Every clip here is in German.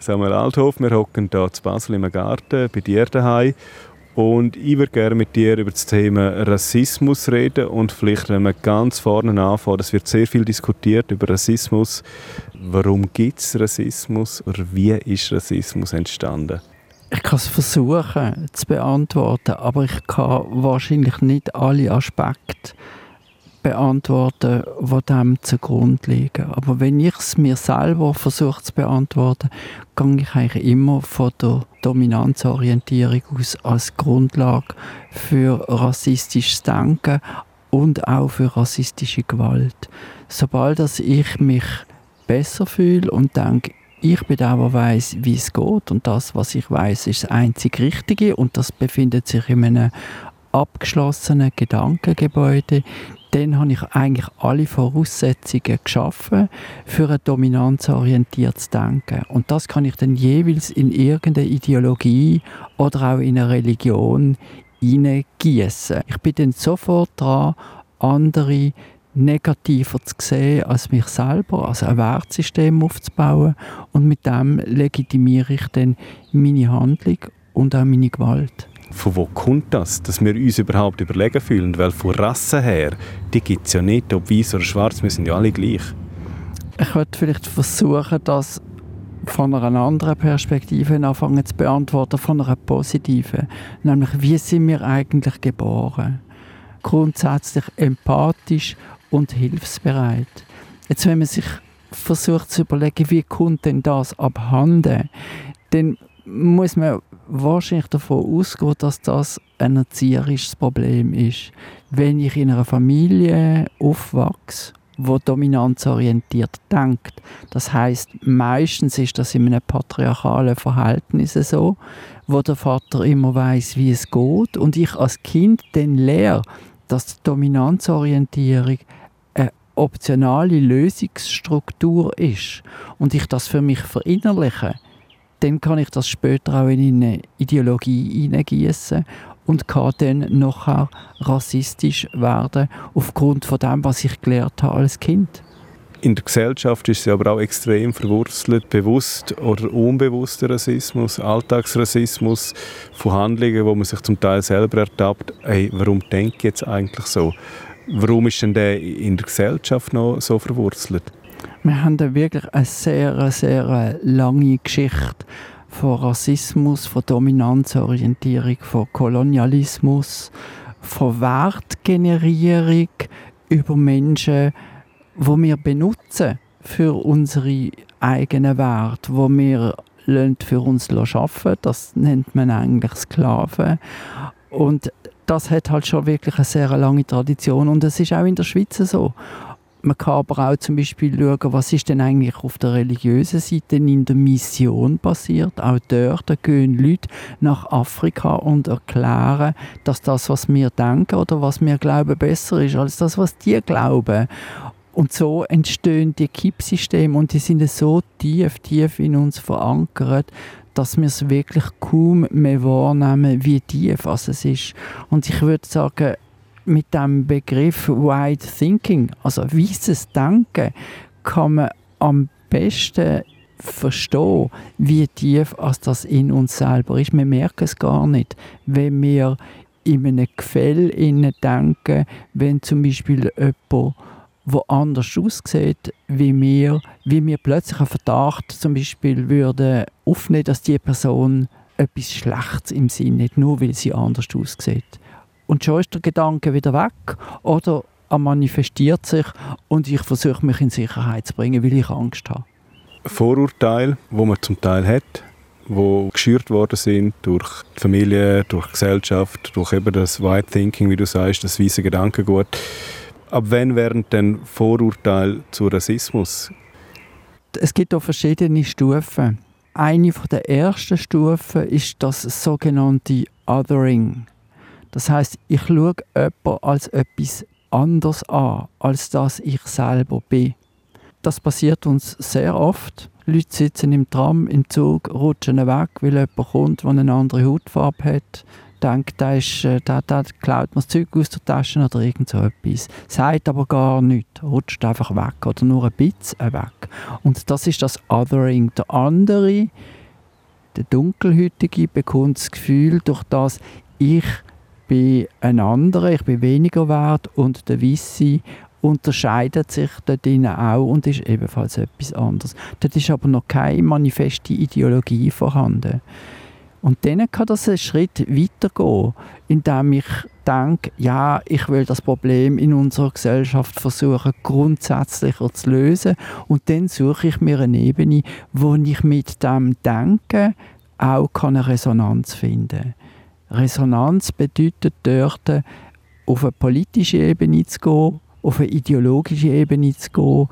Samuel Althoff. Wir hocken hier zu Basel im Garten bei dir daheim. Und ich würde gerne mit dir über das Thema Rassismus reden und vielleicht, wenn wir ganz vorne anfangen, es wird sehr viel diskutiert über Rassismus. Warum gibt es Rassismus oder wie ist Rassismus entstanden? Ich kann es versuchen zu beantworten, aber ich kann wahrscheinlich nicht alle Aspekte beantworten, die dem zugrunde liegen. Aber wenn ich es mir selber versuche zu beantworten, gehe ich eigentlich immer von der Dominanzorientierung aus als Grundlage für rassistisches Denken und auch für rassistische Gewalt. Sobald dass ich mich besser fühle und denke, ich bin der, der weiß, wie es geht und das, was ich weiß, ist das einzig Richtige und das befindet sich in einem abgeschlossenen Gedankengebäude, dann habe ich eigentlich alle Voraussetzungen geschaffen für ein dominanzorientiertes Denken. Und das kann ich dann jeweils in irgendeine Ideologie oder auch in eine Religion hineingießen. Ich bin dann sofort dran, andere negativer zu sehen als mich selber, also ein Wertsystem aufzubauen und mit dem legitimiere ich dann meine Handlung und auch meine Gewalt von wo kommt das, dass wir uns überhaupt überlegen fühlen? Weil von Rasse her, die gibt es ja nicht, ob weiß oder schwarz, wir sind ja alle gleich. Ich würde vielleicht versuchen, das von einer anderen Perspektive anfangen zu beantworten, von einer positiven. Nämlich, wie sind wir eigentlich geboren? Grundsätzlich empathisch und hilfsbereit. Jetzt, wenn man sich versucht zu überlegen, wie kommt denn das abhanden, dann muss man wahrscheinlich davon ausgehen, dass das ein erzieherisches Problem ist. Wenn ich in einer Familie aufwachse, wo dominanzorientiert denkt, das heißt meistens ist das in einem patriarchalen Verhältnis so, wo der Vater immer weiß, wie es geht und ich als Kind dann lehre, dass die Dominanzorientierung eine optionale Lösungsstruktur ist und ich das für mich verinnerliche dann kann ich das später auch in eine Ideologie hineingießen und kann dann nachher rassistisch werden aufgrund von dem, was ich gelernt habe als Kind. In der Gesellschaft ist sie aber auch extrem verwurzelt, bewusst oder unbewusster Rassismus, Alltagsrassismus von Handlungen, wo man sich zum Teil selber ertappt, hey, warum denke ich jetzt eigentlich so? Warum ist denn der in der Gesellschaft noch so verwurzelt? Wir haben da wirklich eine sehr, sehr lange Geschichte von Rassismus, von Dominanzorientierung, von Kolonialismus, von Wertgenerierung über Menschen, wo wir benutzen für unsere eigenen Werte, wo wir für uns arbeiten Das nennt man eigentlich Sklaven. Und das hat halt schon wirklich eine sehr lange Tradition und es ist auch in der Schweiz so. Man kann aber auch zum Beispiel schauen, was ist denn eigentlich auf der religiösen Seite in der Mission passiert. Auch dort gehen Leute nach Afrika und erklären, dass das, was wir denken oder was wir glauben, besser ist als das, was die glauben. Und so entstehen die Kippsysteme und die sind so tief, tief in uns verankert, dass wir es wirklich kaum mehr wahrnehmen, wie tief es ist. Und ich würde sagen, mit dem Begriff Wide Thinking, also weißes Denken, kann man am besten verstehen, wie tief als das in uns selber ist. Wir merken es gar nicht, wenn wir in einem Gefäll denken, wenn zum Beispiel jemand wo anders aussieht, wie wir, wie wir plötzlich einen Verdacht zum Beispiel würden aufnehmen, dass die Person etwas Schlechtes im Sinn hat, nur weil sie anders aussieht und schon ist der Gedanke wieder weg oder er manifestiert sich und ich versuche mich in Sicherheit zu bringen, weil ich Angst habe. Vorurteile, wo man zum Teil hat, wo geschürt worden sind durch die Familie, durch die Gesellschaft, durch eben das White Thinking, wie du sagst, das weiße Gedankengut. Ab wann werden denn Vorurteile zu Rassismus? Es gibt auch verschiedene Stufen. Eine der ersten Stufen ist das sogenannte Othering. Das heißt, ich schaue jemanden als etwas anders an, als das ich selber bin. Das passiert uns sehr oft. Leute sitzen im Tram, im Zug, rutschen weg, weil jemand kommt, der eine andere Hautfarbe hat. denkt, da, ist, äh, da, da klaut man das Zeug aus der Tasche oder irgend so etwas. Sagt aber gar nichts, rutscht einfach weg oder nur ein bisschen weg. Und das ist das Othering. Der andere, der Dunkelhütige, bekommt das Gefühl, durch das ich bin ein anderer, ich bin weniger wert und der Weisse unterscheidet sich dort auch und ist ebenfalls etwas anderes. Dort ist aber noch keine manifeste Ideologie vorhanden. Und dann kann das einen Schritt weitergehen, indem ich denke, ja, ich will das Problem in unserer Gesellschaft versuchen, grundsätzlicher zu lösen. Und dann suche ich mir eine Ebene, wo ich mit dem Denken auch eine Resonanz finden kann. Resonanz bedeutet dort, auf eine politische Ebene zu gehen, auf eine ideologische Ebene zu gehen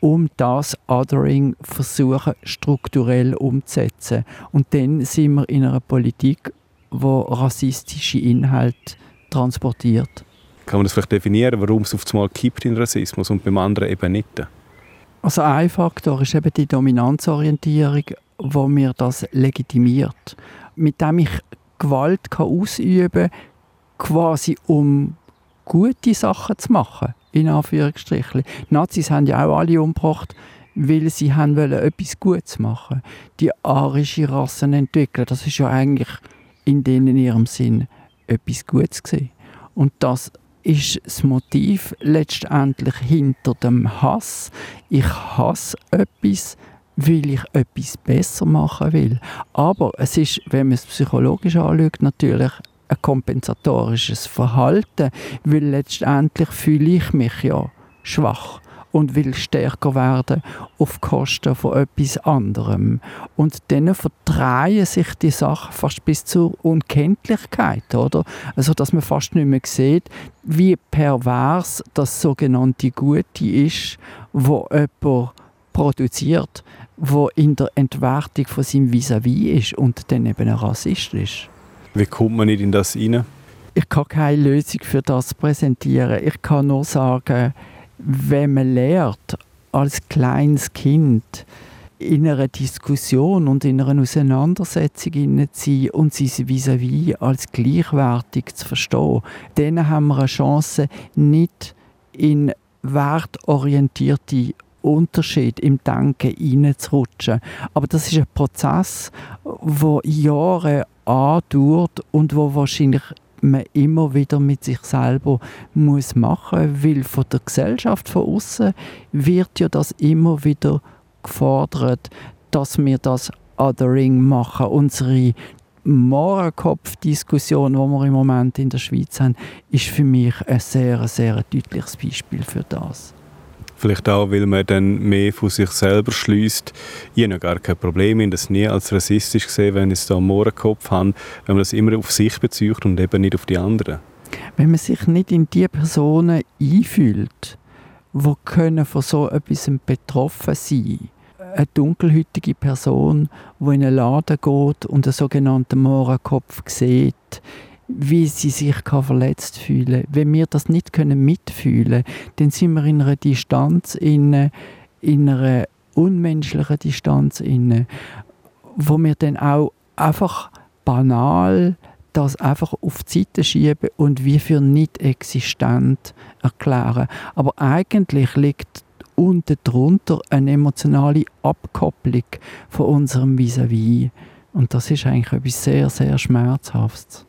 um das Othering versuchen strukturell umzusetzen. Und dann sind wir in einer Politik, wo rassistische Inhalte transportiert. Kann man das vielleicht definieren, warum es auf einmal kippt in Rassismus und beim anderen eben nicht? Also ein Faktor ist eben die Dominanzorientierung, wo mir das legitimiert. Mit dem ich Gewalt kann ausüben kann, quasi um gute Sachen zu machen in Anführungsstrichen. Die Nazis haben ja auch alle umgebracht, weil sie haben wollen, etwas Gutes machen Die arische Rassen entwickeln, das ist ja eigentlich in denen ihrem Sinn etwas Gutes gewesen. Und das ist das Motiv letztendlich hinter dem Hass. Ich hasse etwas, weil ich etwas besser machen will. Aber es ist, wenn man es psychologisch anschaut, natürlich ein kompensatorisches Verhalten, weil letztendlich fühle ich mich ja schwach und will stärker werden auf Kosten von etwas anderem. Und dann verdrehen sich die Sachen fast bis zur Unkenntlichkeit, oder? Also, dass man fast nicht mehr sieht, wie pervers das sogenannte Gute ist, wo jemand produziert, wo in der Entwertung von seinem Vis-à-vis -vis ist und dann eben ein Rassist ist. Wie kommt man nicht in das rein? Ich kann keine Lösung für das präsentieren. Ich kann nur sagen, wenn man lernt, als kleines Kind in einer Diskussion und in einer Auseinandersetzung zu sein und sie vis-à-vis als gleichwertig zu verstehen, dann haben wir eine Chance, nicht in wertorientierte Unterschied im Denken hineinzurutschen. Aber das ist ein Prozess, der Jahre andauert und wo wahrscheinlich man immer wieder mit sich selber muss machen, weil von der Gesellschaft von außen wird ja das immer wieder gefordert, dass wir das Othering machen. Unsere Mohrenkopf-Diskussion, die wir im Moment in der Schweiz haben, ist für mich ein sehr, sehr deutliches Beispiel für das. Vielleicht auch, weil man dann mehr von sich selber schließt. Ich habe gar kein Problem, das nie als rassistisch gesehen, wenn ich es am Mohrenkopf habe, wenn man das immer auf sich bezieht und eben nicht auf die anderen. Wenn man sich nicht in die Personen einfühlt, die können von so etwas betroffen sein eine dunkelhütige Person, die in einen Laden geht und einen sogenannten Mohrenkopf sieht, wie sie sich kann verletzt fühlen Wenn wir das nicht können mitfühlen dann sind wir in einer Distanz, in, in einer unmenschlichen Distanz, in, wo wir dann auch einfach banal das einfach auf die Seite schieben und wie für nicht existent erklären. Aber eigentlich liegt unten drunter eine emotionale Abkopplung von unserem Vis-à-vis. -vis. Und das ist eigentlich etwas sehr, sehr Schmerzhaftes.